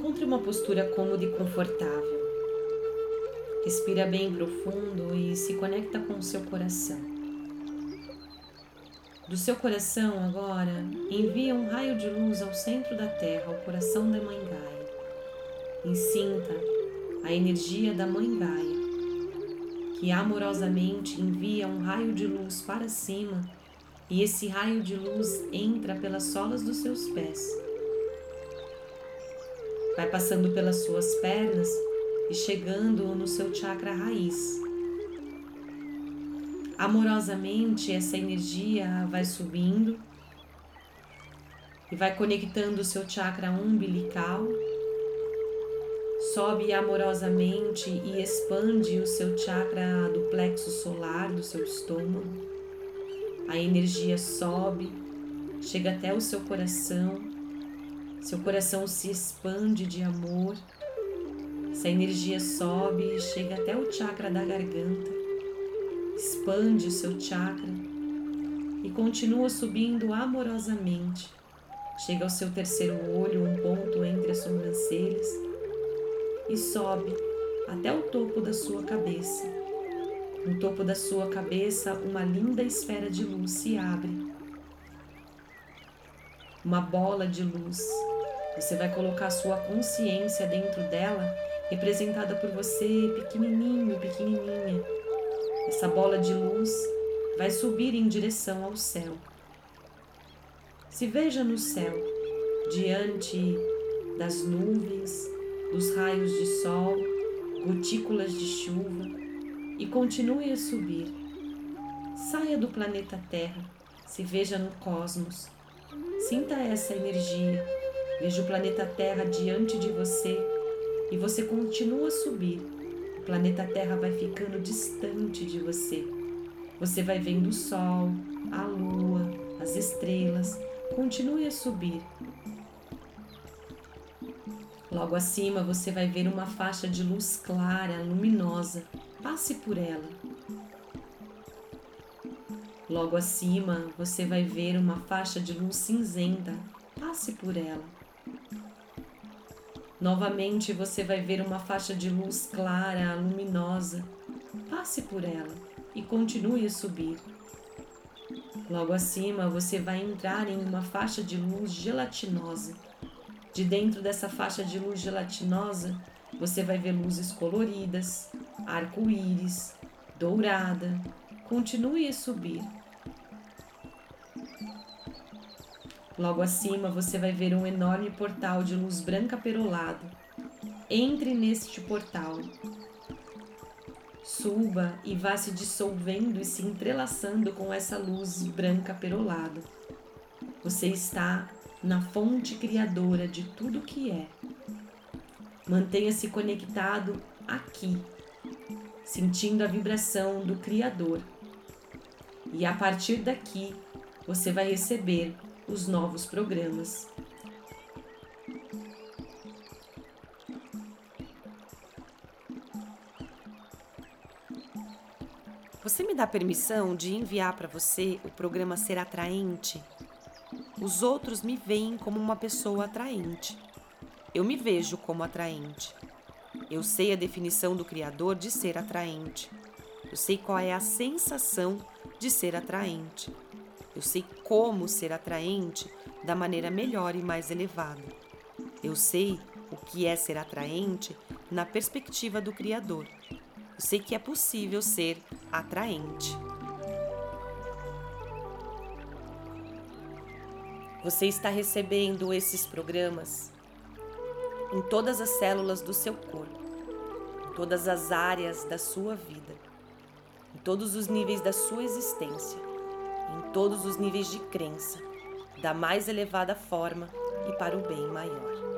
Encontre uma postura cômoda e confortável. Respira bem profundo e se conecta com o seu coração. Do seu coração, agora, envia um raio de luz ao centro da Terra, ao coração da Mãe Gaia. E sinta a energia da Mãe Gaia, que amorosamente envia um raio de luz para cima, e esse raio de luz entra pelas solas dos seus pés vai passando pelas suas pernas e chegando no seu chakra raiz. Amorosamente, essa energia vai subindo e vai conectando o seu chakra umbilical. Sobe amorosamente e expande o seu chakra do plexo solar, do seu estômago. A energia sobe, chega até o seu coração seu coração se expande de amor. Essa energia sobe e chega até o chakra da garganta. Expande o seu chakra e continua subindo amorosamente. Chega ao seu terceiro olho, um ponto entre as sobrancelhas, e sobe até o topo da sua cabeça. No topo da sua cabeça, uma linda esfera de luz se abre. Uma bola de luz você vai colocar sua consciência dentro dela, representada por você, pequenininho, pequenininha. Essa bola de luz vai subir em direção ao céu. Se veja no céu, diante das nuvens, dos raios de sol, gotículas de chuva e continue a subir. Saia do planeta Terra, se veja no cosmos. Sinta essa energia Veja o planeta Terra diante de você e você continua a subir. O planeta Terra vai ficando distante de você. Você vai vendo o Sol, a Lua, as estrelas. Continue a subir. Logo acima você vai ver uma faixa de luz clara, luminosa. Passe por ela. Logo acima você vai ver uma faixa de luz cinzenta. Passe por ela. Novamente você vai ver uma faixa de luz clara, luminosa. Passe por ela e continue a subir. Logo acima você vai entrar em uma faixa de luz gelatinosa. De dentro dessa faixa de luz gelatinosa, você vai ver luzes coloridas, arco-íris, dourada. Continue a subir. Logo acima você vai ver um enorme portal de luz branca perolado. Entre neste portal. Suba e vá se dissolvendo e se entrelaçando com essa luz branca perolada. Você está na fonte criadora de tudo que é. Mantenha-se conectado aqui, sentindo a vibração do Criador. E a partir daqui, você vai receber os novos programas. Você me dá permissão de enviar para você o programa Ser Atraente? Os outros me veem como uma pessoa atraente. Eu me vejo como atraente. Eu sei a definição do Criador de ser atraente. Eu sei qual é a sensação de ser atraente. Eu sei como ser atraente da maneira melhor e mais elevada. Eu sei o que é ser atraente na perspectiva do Criador. Eu sei que é possível ser atraente. Você está recebendo esses programas em todas as células do seu corpo, em todas as áreas da sua vida, em todos os níveis da sua existência em todos os níveis de crença, da mais elevada forma e para o bem maior.